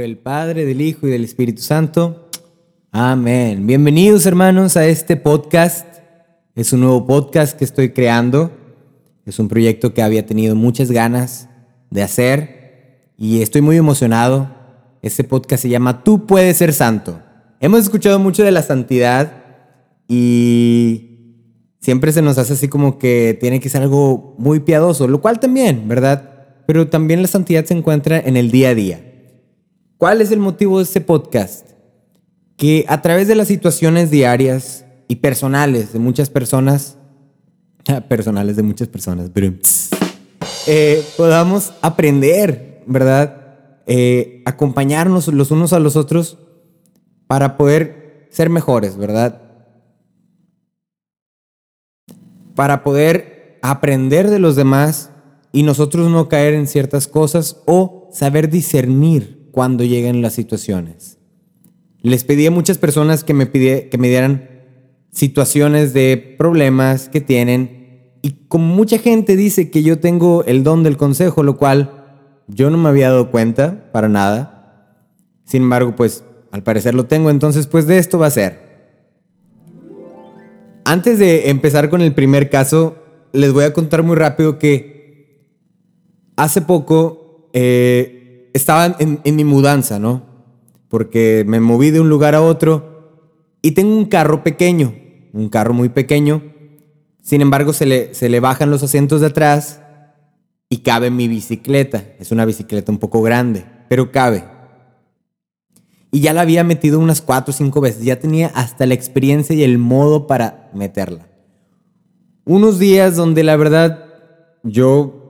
Nombre del Padre, del Hijo y del Espíritu Santo. Amén. Bienvenidos hermanos a este podcast. Es un nuevo podcast que estoy creando. Es un proyecto que había tenido muchas ganas de hacer y estoy muy emocionado. Este podcast se llama Tú puedes ser santo. Hemos escuchado mucho de la santidad y siempre se nos hace así como que tiene que ser algo muy piadoso, lo cual también, ¿verdad? Pero también la santidad se encuentra en el día a día. ¿Cuál es el motivo de este podcast? Que a través de las situaciones diarias y personales de muchas personas, personales de muchas personas, eh, podamos aprender, ¿verdad? Eh, acompañarnos los unos a los otros para poder ser mejores, ¿verdad? Para poder aprender de los demás y nosotros no caer en ciertas cosas o saber discernir cuando lleguen las situaciones. Les pedí a muchas personas que me, que me dieran situaciones de problemas que tienen y como mucha gente dice que yo tengo el don del consejo, lo cual yo no me había dado cuenta para nada. Sin embargo, pues al parecer lo tengo, entonces pues de esto va a ser. Antes de empezar con el primer caso, les voy a contar muy rápido que hace poco eh, estaba en, mi mudanza, ¿no? Porque me moví de un lugar a otro y tengo un carro pequeño, un carro muy pequeño. Sin embargo, se le, se le bajan los asientos de atrás y cabe mi bicicleta. Es una bicicleta un poco grande, pero cabe. Y ya la había metido unas cuatro o cinco veces. Ya tenía hasta la experiencia y el modo para meterla. Unos días donde la verdad yo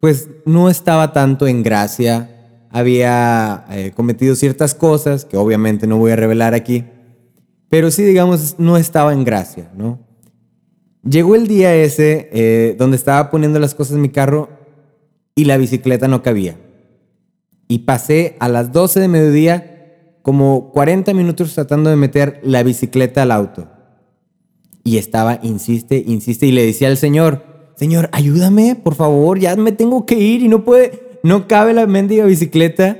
pues no estaba tanto en gracia había eh, cometido ciertas cosas que obviamente no voy a revelar aquí, pero sí, digamos, no estaba en gracia, ¿no? Llegó el día ese eh, donde estaba poniendo las cosas en mi carro y la bicicleta no cabía. Y pasé a las 12 de mediodía como 40 minutos tratando de meter la bicicleta al auto. Y estaba, insiste, insiste, y le decía al Señor, Señor, ayúdame, por favor, ya me tengo que ir y no puede, no cabe la mendiga bicicleta.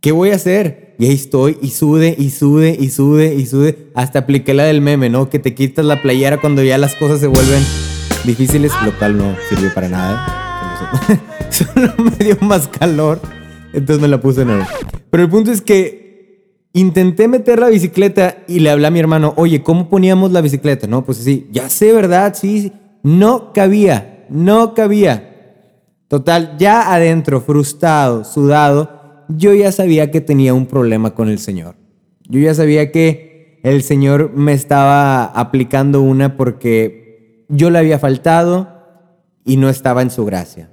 ¿Qué voy a hacer? Y ahí estoy, y sude, y sude, y sude, y sude. Hasta apliqué la del meme, ¿no? Que te quitas la playera cuando ya las cosas se vuelven difíciles, lo cual no sirvió para nada. Solo me dio más calor. Entonces me la puse nueva. Pero el punto es que intenté meter la bicicleta y le hablé a mi hermano, oye, ¿cómo poníamos la bicicleta? No, pues sí, ya sé, ¿verdad? Sí, no cabía, no cabía. Total, ya adentro, frustrado, sudado, yo ya sabía que tenía un problema con el Señor. Yo ya sabía que el Señor me estaba aplicando una porque yo le había faltado y no estaba en su gracia.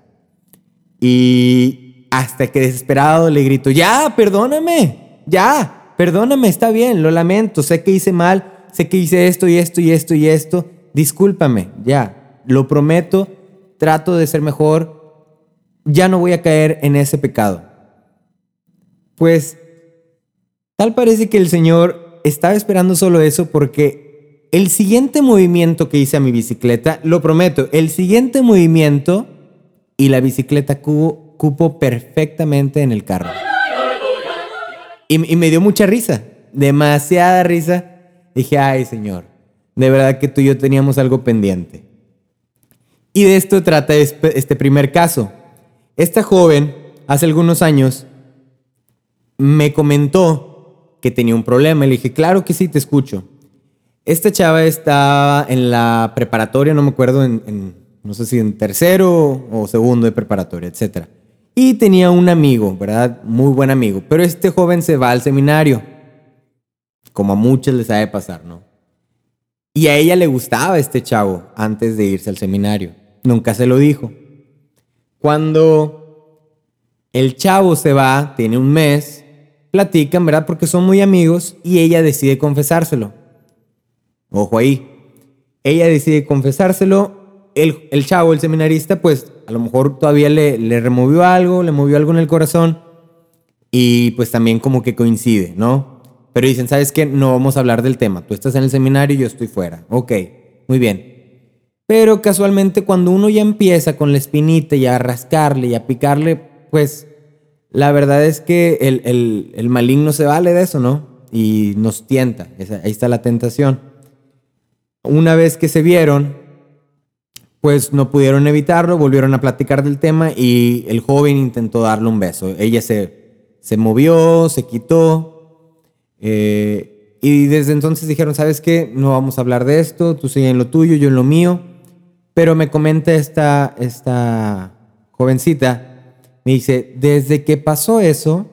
Y hasta que desesperado le grito, ya, perdóname, ya, perdóname, está bien, lo lamento, sé que hice mal, sé que hice esto y esto y esto y esto, discúlpame, ya, lo prometo, trato de ser mejor, ya no voy a caer en ese pecado. Pues tal parece que el Señor estaba esperando solo eso porque el siguiente movimiento que hice a mi bicicleta, lo prometo, el siguiente movimiento y la bicicleta cupo, perfectamente en el carro. Y, y me dio mucha risa, demasiada risa. Dije, ay Señor, de verdad que tú y yo teníamos algo pendiente. Y de esto trata este primer caso. Esta joven, hace algunos años, me comentó que tenía un problema. Le dije, claro que sí, te escucho. Esta chava estaba en la preparatoria, no me acuerdo, en, no sé si en tercero o segundo de preparatoria, etc. Y tenía un amigo, ¿verdad? Muy buen amigo. Pero este joven se va al seminario, como a muchos les sabe pasar, ¿no? Y a ella le gustaba este chavo antes de irse al seminario. Nunca se lo dijo. Cuando el chavo se va, tiene un mes, platican, ¿verdad? Porque son muy amigos y ella decide confesárselo. Ojo ahí. Ella decide confesárselo. El, el chavo, el seminarista, pues a lo mejor todavía le, le removió algo, le movió algo en el corazón y pues también como que coincide, ¿no? Pero dicen, ¿sabes qué? No vamos a hablar del tema. Tú estás en el seminario y yo estoy fuera. Ok, muy bien. Pero casualmente cuando uno ya empieza con la espinita y a rascarle y a picarle, pues la verdad es que el, el, maligno se vale de eso, ¿no? Y nos tienta, ahí está la tentación. Una vez que se vieron, pues no pudieron evitarlo, volvieron a platicar del tema y el joven intentó darle un beso. Ella se, se movió, se quitó eh, y desde entonces dijeron, ¿sabes qué? No vamos a hablar de esto, tú sigue en lo tuyo, yo en lo mío. Pero me comenta esta, esta jovencita, me dice, desde que pasó eso,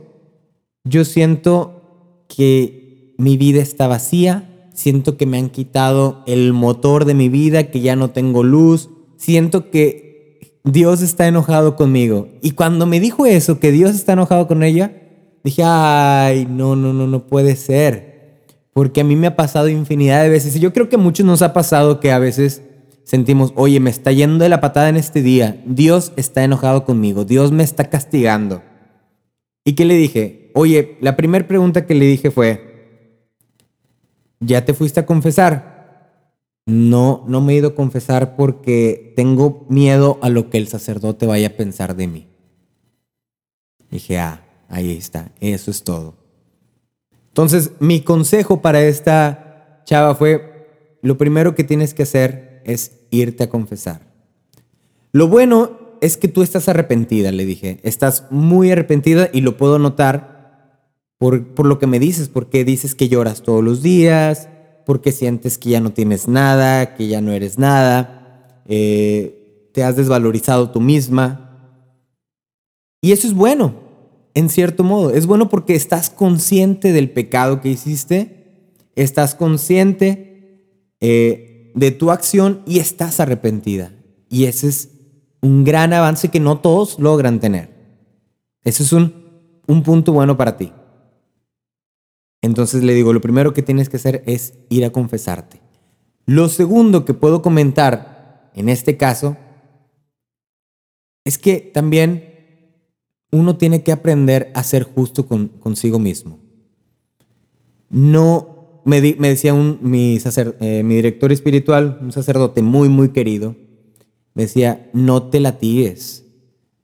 yo siento que mi vida está vacía, siento que me han quitado el motor de mi vida, que ya no tengo luz, siento que Dios está enojado conmigo. Y cuando me dijo eso, que Dios está enojado con ella, dije, ay, no, no, no, no puede ser. Porque a mí me ha pasado infinidad de veces. Y yo creo que a muchos nos ha pasado que a veces sentimos, oye, me está yendo de la patada en este día, Dios está enojado conmigo, Dios me está castigando. ¿Y qué le dije? Oye, la primera pregunta que le dije fue, ¿ya te fuiste a confesar? No, no me he ido a confesar porque tengo miedo a lo que el sacerdote vaya a pensar de mí. Dije, ah, ahí está, eso es todo. Entonces, mi consejo para esta chava fue, lo primero que tienes que hacer es irte a confesar. Lo bueno es que tú estás arrepentida, le dije. Estás muy arrepentida y lo puedo notar por, por lo que me dices, porque dices que lloras todos los días, porque sientes que ya no tienes nada, que ya no eres nada, eh, te has desvalorizado tú misma. Y eso es bueno, en cierto modo. Es bueno porque estás consciente del pecado que hiciste, estás consciente eh, de tu acción y estás arrepentida. Y ese es un gran avance que no todos logran tener. Ese es un, un punto bueno para ti. Entonces le digo, lo primero que tienes que hacer es ir a confesarte. Lo segundo que puedo comentar en este caso es que también uno tiene que aprender a ser justo con, consigo mismo. No me, decía un, mi, eh, mi director espiritual, un sacerdote muy, muy querido, me decía, no te latigues,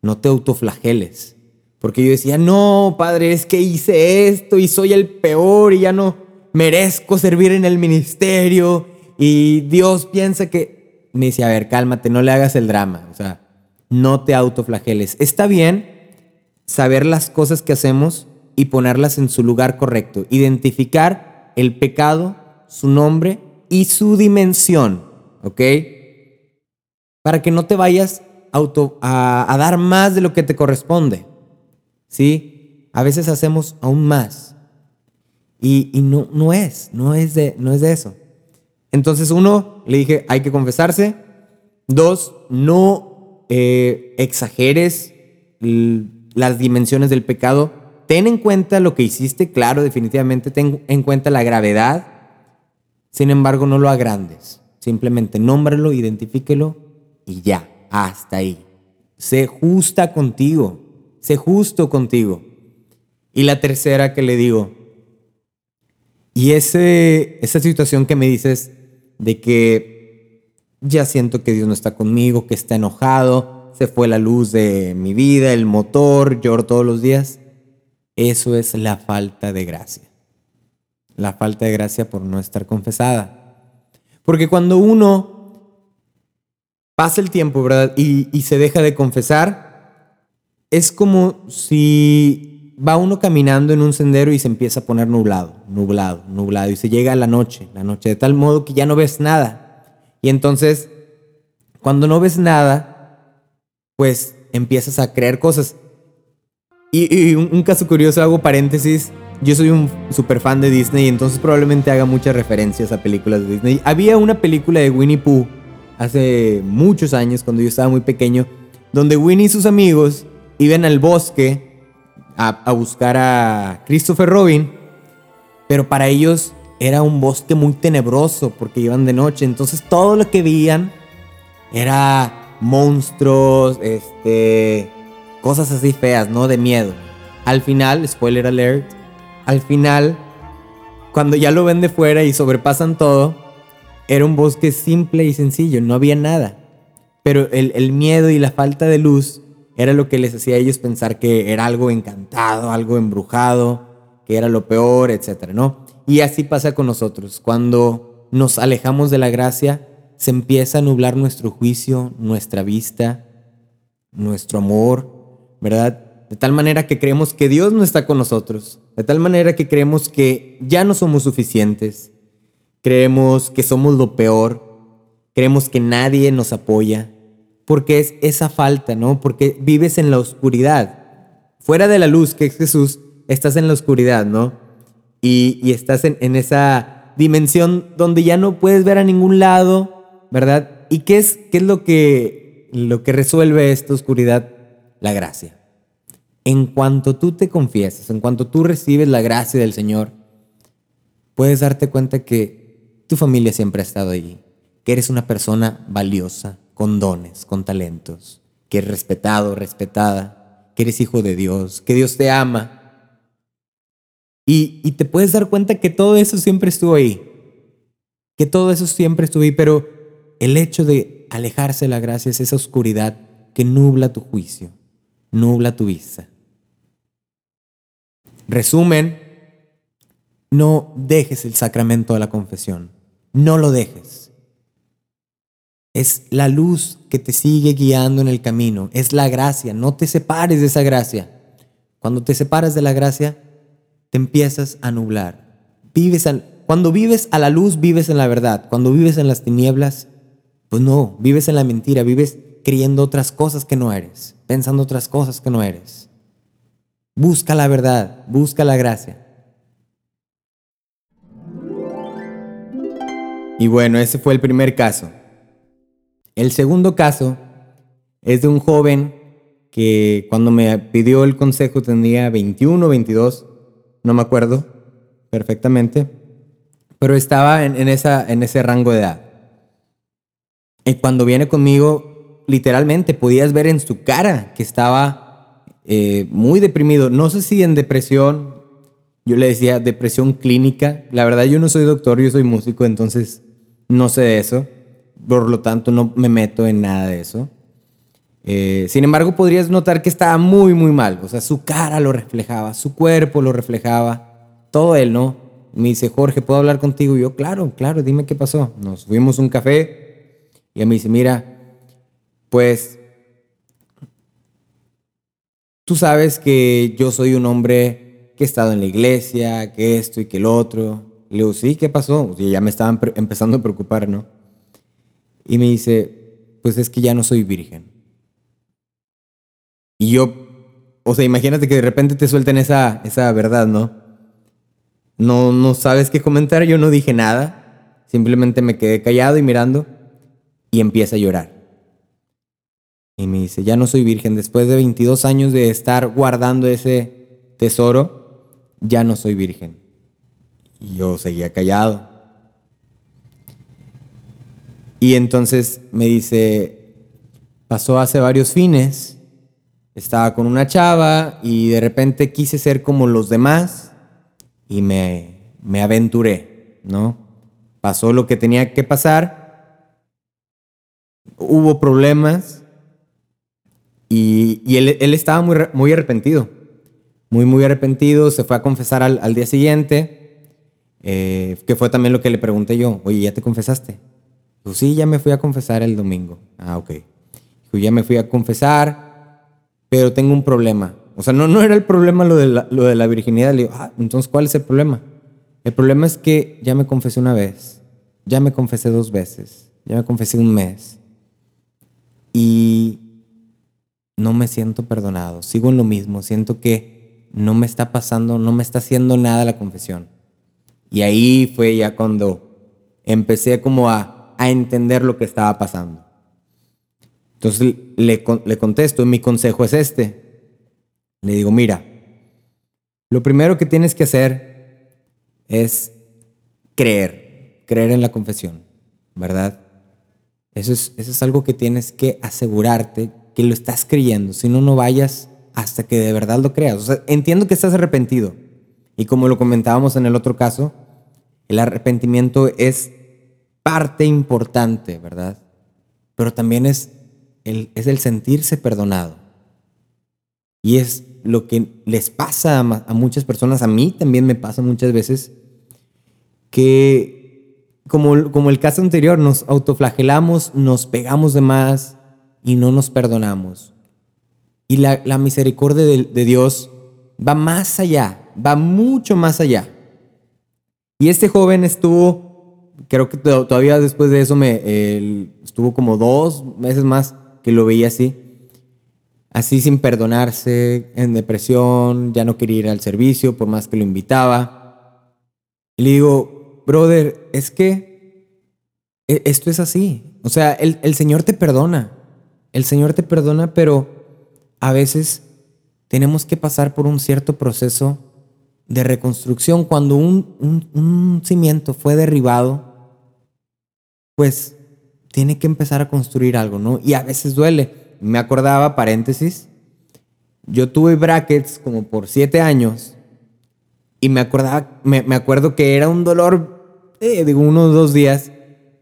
no te autoflageles. Porque yo decía, no, padre, es que hice esto y soy el peor y ya no merezco servir en el ministerio. Y Dios piensa que... Me decía, a ver, cálmate, no le hagas el drama. O sea, no te autoflageles. Está bien saber las cosas que hacemos y ponerlas en su lugar correcto. Identificar el pecado, su nombre y su dimensión, ¿ok? Para que no te vayas auto, a, dar más de lo que te corresponde, ¿sí? A veces hacemos aún más y, no, no es, no es, de, no es de eso. Entonces, uno, le dije, hay que confesarse. Dos, no eh, exageres las dimensiones del pecado ten en cuenta lo que hiciste, claro, definitivamente ten en cuenta la gravedad, sin embargo no lo agrandes, simplemente nómbralo, identifíquelo y ya, hasta ahí. Sé justa contigo, sé justo contigo. Y la tercera que le digo, y ese, esa situación que me dices de que ya siento que Dios no está conmigo, que está enojado, se fue la luz de mi vida, el motor, lloro todos los días. Eso es la falta de gracia. La falta de gracia por no estar confesada. Porque cuando uno pasa el tiempo, ¿verdad? Y, se deja de confesar, es como si va uno caminando en un sendero y se empieza a poner nublado, nublado, nublado, y se llega a la noche, la noche, de tal modo que ya no ves nada. Y entonces, cuando no ves nada, pues empiezas a creer cosas. Y, un, caso curioso, hago paréntesis. Yo soy un super fan de Disney, entonces probablemente haga muchas referencias a películas de Disney. Había una película de Winnie Pooh hace muchos años, cuando yo estaba muy pequeño, donde Winnie y sus amigos iban al bosque a, a buscar a Christopher Robin, pero para ellos era un bosque muy tenebroso porque iban de noche, entonces todo lo que veían era monstruos, este cosas así feas, ¿no? De miedo. Al final, spoiler alert, al final, cuando ya lo ven de fuera y sobrepasan todo, era un bosque simple y sencillo, no había nada. Pero el, miedo y la falta de luz era lo que les hacía a ellos pensar que era algo encantado, algo embrujado, que era lo peor, etcétera, ¿no? Y así pasa con nosotros. Cuando nos alejamos de la gracia, se empieza a nublar nuestro juicio, nuestra vista, nuestro amor, ¿verdad? De tal manera que creemos que Dios no está con nosotros. De tal manera que creemos que ya no somos suficientes. Creemos que somos lo peor. Creemos que nadie nos apoya. Porque es esa falta, ¿no? Porque vives en la oscuridad. Fuera de la luz que es Jesús, estás en la oscuridad, ¿no? Y, estás en, en esa dimensión donde ya no puedes ver a ningún lado, ¿verdad? ¿Y qué es, qué es lo, que, lo que resuelve esta oscuridad? La gracia en cuanto tú te confiesas, en cuanto tú recibes la gracia del Señor, puedes darte cuenta que tu familia siempre ha estado allí, que eres una persona valiosa, con dones, con talentos, que eres respetado, respetada, que eres hijo de Dios, que Dios te ama. Y, y te puedes dar cuenta que todo eso siempre estuvo ahí, que todo eso siempre estuvo ahí, pero el hecho de alejarse de la gracia es esa oscuridad que nubla tu juicio, nubla tu vista. Resumen, no dejes el sacramento de la confesión, no lo dejes. Es la luz que te sigue guiando en el camino, es la gracia, no te separes de esa gracia. Cuando te separas de la gracia, te empiezas a nublar. Vives cuando vives a la luz, vives en la verdad. Cuando vives en las tinieblas, pues no, vives en la mentira, vives creyendo otras cosas que no eres, pensando otras cosas que no eres. Busca la verdad, busca la gracia. Y bueno, ese fue el primer caso. El segundo caso es de un joven que cuando me pidió el consejo tenía 21 o 22, no me acuerdo perfectamente, pero estaba en, esa, en ese rango de edad. Y cuando viene conmigo, literalmente podías ver en su cara que estaba eh, muy deprimido. No sé si en depresión, yo le decía depresión clínica. La verdad yo no soy doctor, yo soy músico, entonces no sé de eso. Por lo tanto, no me meto en nada de eso. Eh, sin embargo, podrías notar que estaba muy, muy mal. O sea, su cara lo reflejaba, su cuerpo lo reflejaba, todo él, ¿no? Me dice, Jorge, ¿puedo hablar contigo? Y yo, claro, claro, dime qué pasó. Nos fuimos un café y él me dice, mira, pues tú sabes que yo soy un hombre que he estado en la iglesia, que esto y que el otro. le digo, sí, ¿qué pasó? Y ya me estaban empezando a preocupar, ¿no? Y me dice, pues es que ya no soy virgen. Y yo, o sea, imagínate que de repente te suelten esa, esa verdad, ¿no? No, no sabes qué comentar, yo no dije nada, simplemente me quedé callado y mirando y empieza a llorar. Y me dice, ya no soy virgen, después de 22 años de estar guardando ese tesoro, ya no soy virgen. Y yo seguía callado. Y entonces me dice, pasó hace varios fines, estaba con una chava y de repente quise ser como los demás y me, me aventuré, ¿no? Pasó lo que tenía que pasar, hubo problemas y, él, estaba muy, arrepentido, muy, muy arrepentido, se fue a confesar al, día siguiente, eh, que fue también lo que le pregunté yo, oye, ¿ya te confesaste? Dijo, sí, ya me fui a confesar el domingo. Ah, ok. Dijo, ya me fui a confesar, pero tengo un problema. O sea, no, no era el problema lo de la, lo de la virginidad. Le digo, ah, entonces, ¿cuál es el problema? El problema es que ya me confesé una vez, ya me confesé dos veces, ya me confesé un mes. Y no me siento perdonado, sigo en lo mismo, siento que no me está pasando, no me está haciendo nada la confesión. Y ahí fue ya cuando empecé como a, a entender lo que estaba pasando. Entonces le, le contesto, mi consejo es este. Le digo, mira, lo primero que tienes que hacer es creer, creer en la confesión, ¿verdad? Eso es, eso es algo que tienes que asegurarte que lo estás creyendo, si no, no vayas hasta que de verdad lo creas. Entiendo que estás arrepentido. Y como lo comentábamos en el otro caso, el arrepentimiento es parte importante, ¿verdad? Pero también es el, es el sentirse perdonado. Y es lo que les pasa a, muchas personas, a mí también me pasa muchas veces, que como, como el caso anterior, nos autoflagelamos, nos pegamos de más y no nos perdonamos. Y la, misericordia de, Dios va más allá, va mucho más allá. Y este joven estuvo, creo que todavía después de eso me estuvo como dos meses más que lo veía así, así sin perdonarse, en depresión, ya no quería ir al servicio por más que lo invitaba. Y le digo, brother, es que e, esto es así. O sea, el, el Señor te perdona. El Señor te perdona, pero a veces tenemos que pasar por un cierto proceso de reconstrucción. Cuando un, cimiento fue derribado, pues tiene que empezar a construir algo, ¿no? Y a veces duele. Me acordaba, paréntesis, yo tuve brackets como por siete años y me acordaba, me, acuerdo que era un dolor, eh, digo, unos dos días,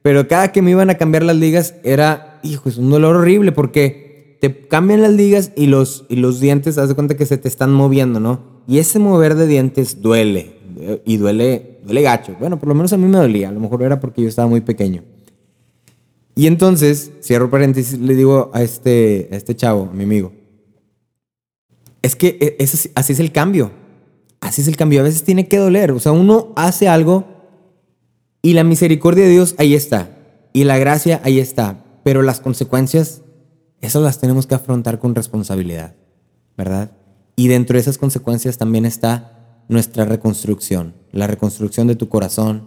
pero cada que me iban a cambiar las ligas era, hijo, es un dolor horrible porque te cambian las ligas y los, y los dientes, haz de cuenta que se te están moviendo, ¿no? Y ese mover de dientes duele. Y duele, duele gacho. Bueno, por lo menos a mí me dolía. A lo mejor era porque yo estaba muy pequeño. Y entonces, cierro paréntesis, le digo a este, a este chavo, mi amigo, es que e, así es el cambio. Así es el cambio. A veces tiene que doler. O sea, uno hace algo y la misericordia de Dios ahí está. Y la gracia ahí está. Pero las consecuencias esas las tenemos que afrontar con responsabilidad, ¿verdad? Y dentro de esas consecuencias también está nuestra reconstrucción, la reconstrucción de tu corazón,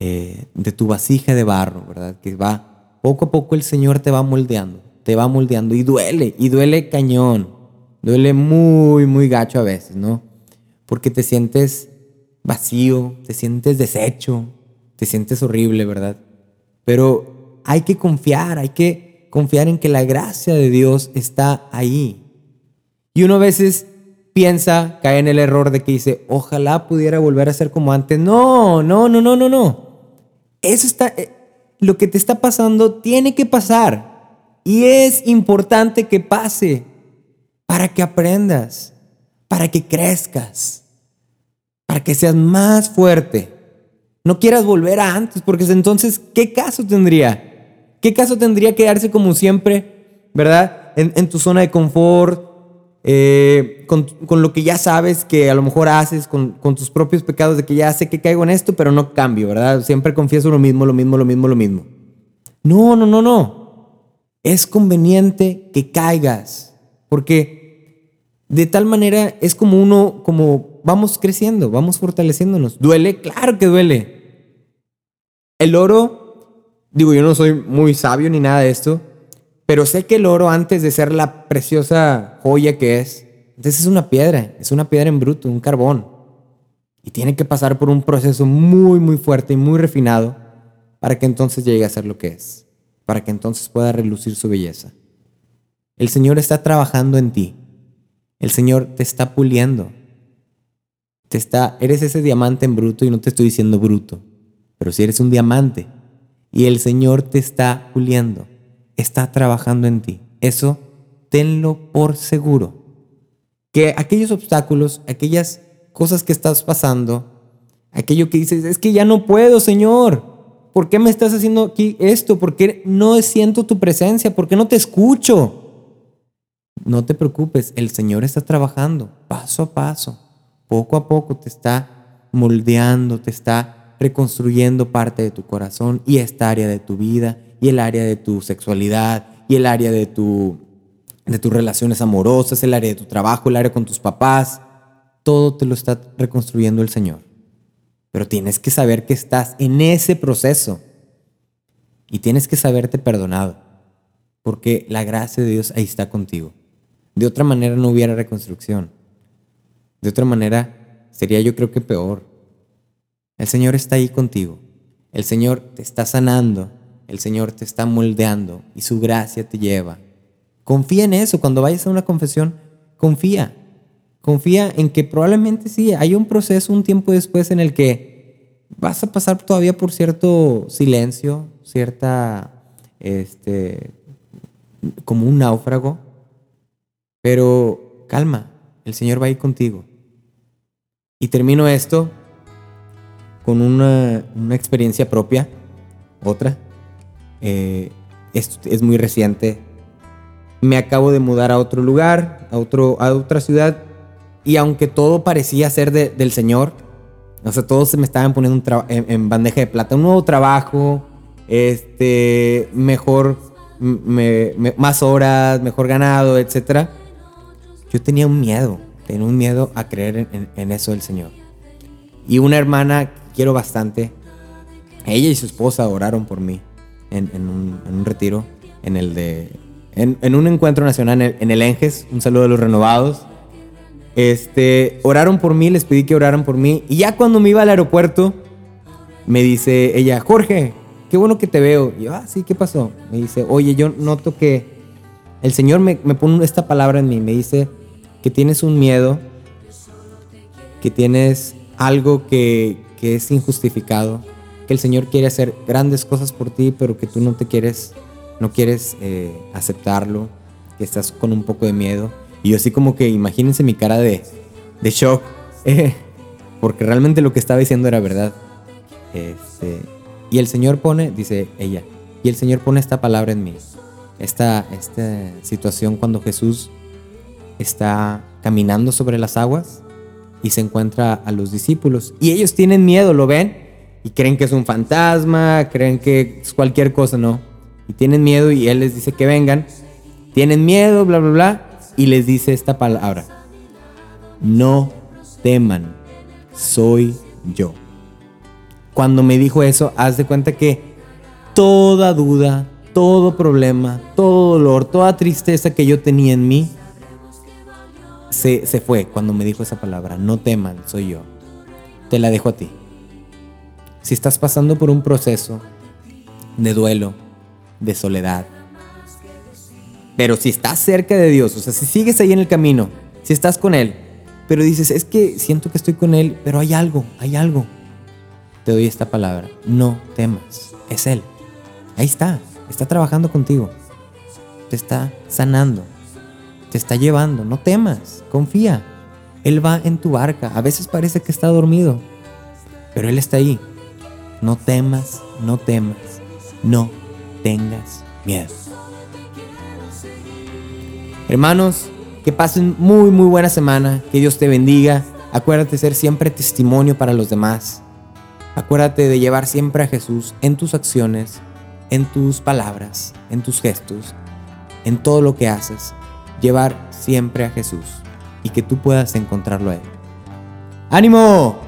eh, de tu vasija de barro, ¿verdad? Que va, poco a poco el Señor te va moldeando, te va moldeando y duele, y duele cañón, duele muy, muy gacho a veces, ¿no? Porque te sientes vacío, te sientes deshecho, te sientes horrible, ¿verdad? Pero hay que confiar, hay que confiar en que la gracia de Dios está ahí. Y uno a veces piensa, cae en el error de que dice, ojalá pudiera volver a ser como antes. No, no, no, no, no, no. Eso está, eh, lo que te está pasando tiene que pasar. Y es importante que pase para que aprendas, para que crezcas, para que seas más fuerte. No quieras volver a antes, porque entonces, ¿qué caso tendría? ¿Qué caso tendría quedarse como siempre, verdad? En, tu zona de confort, eh, con, lo que ya sabes que a lo mejor haces, con, tus propios pecados de que ya sé que caigo en esto, pero no cambio, ¿verdad? Siempre confieso lo mismo, lo mismo, lo mismo, lo mismo. No, no, no, no. Es conveniente que caigas, porque de tal manera es como uno, como vamos creciendo, vamos fortaleciéndonos. ¿Duele? Claro que duele. El oro Digo, yo no soy muy sabio ni nada de esto, pero sé que el oro, antes de ser la preciosa joya que es, entonces es una piedra, es una piedra en bruto, un carbón. Y tiene que pasar por un proceso muy, muy fuerte y muy refinado para que entonces llegue a ser lo que es, para que entonces pueda relucir su belleza. El Señor está trabajando en ti. El Señor te está puliendo. Te está, eres ese diamante en bruto y no te estoy diciendo bruto, pero si eres un diamante, y el Señor te está puliendo, está trabajando en ti. Eso tenlo por seguro. Que aquellos obstáculos, aquellas cosas que estás pasando, aquello que dices, es que ya no puedo, Señor. ¿Por qué me estás haciendo aquí esto? ¿Por qué no siento tu presencia? ¿Por qué no te escucho? No te preocupes, el Señor está trabajando paso a paso, poco a poco te está moldeando, te está reconstruyendo parte de tu corazón y esta área de tu vida y el área de tu sexualidad y el área de, tu, de tus relaciones amorosas, el área de tu trabajo, el área con tus papás. Todo te lo está reconstruyendo el Señor. Pero tienes que saber que estás en ese proceso y tienes que saberte perdonado porque la gracia de Dios ahí está contigo. De otra manera no hubiera reconstrucción. De otra manera sería yo creo que peor. El Señor está ahí contigo. El Señor te está sanando. El Señor te está moldeando y su gracia te lleva. Confía en eso. Cuando vayas a una confesión, confía. Confía en que probablemente sí, hay un proceso un tiempo después en el que vas a pasar todavía por cierto silencio, cierta, este, como un náufrago, pero calma, el Señor va a ir contigo. Y termino esto con una, experiencia propia, otra. Eh, es, muy reciente. Me acabo de mudar a otro lugar, a, otro, a otra ciudad, y aunque todo parecía ser del Señor, o sea, todos se me estaban poniendo en, bandeja de plata, un nuevo trabajo, este, mejor, más horas, mejor ganado, etc. Yo tenía un miedo, tenía un miedo a creer en, eso del Señor. Y una hermana quiero bastante, ella y su esposa oraron por mí en, un, retiro, en el de, en, un encuentro nacional en el, en el Enges, un saludo a los renovados. Este, oraron por mí, les pedí que oraran por mí. Y ya cuando me iba al aeropuerto, me dice ella, Jorge, qué bueno que te veo. Y yo, ah, sí, ¿qué pasó? Me dice, oye, yo noto que el Señor me, me pone esta palabra en mí. Me dice que tienes un miedo, que tienes algo que, que es injustificado, que el Señor quiere hacer grandes cosas por ti, pero que tú no te quieres, no quieres eh, aceptarlo, que estás con un poco de miedo. Y yo así como que imagínense mi cara de, de shock, eh, porque realmente lo que estaba diciendo era verdad. Este, y el Señor pone, dice ella, y el Señor pone esta palabra en mí. Esta, esta situación cuando Jesús está caminando sobre las aguas y se encuentra a los discípulos. Y ellos tienen miedo, ¿lo ven? Y creen que es un fantasma, creen que es cualquier cosa, ¿no? Y tienen miedo y Él les dice que vengan. Tienen miedo, bla, bla, bla y les dice esta palabra, no teman, soy yo. Cuando me dijo eso, haz de cuenta que toda duda, todo problema, todo dolor, toda tristeza que yo tenía en mí, se, se fue cuando me dijo esa palabra, no teman, soy yo. Te la dejo a ti. Si estás pasando por un proceso de duelo, de soledad, pero si estás cerca de Dios, o sea, si sigues ahí en el camino, si estás con Él, pero dices, es que siento que estoy con Él, pero hay algo, hay algo. Te doy esta palabra, no temas, es Él. Ahí está, está trabajando contigo, te está sanando, te está llevando, no temas, confía. Él va en tu barca, a veces parece que está dormido, pero Él está ahí. No temas, no temas, no tengas miedo. Hermanos, que pasen muy, muy buena semana. Que Dios te bendiga. Acuérdate de ser siempre testimonio para los demás. Acuérdate de llevar siempre a Jesús en tus acciones, en tus palabras, en tus gestos, en todo lo que haces. Llevar siempre a Jesús y que tú puedas encontrarlo a Él. ¡Ánimo!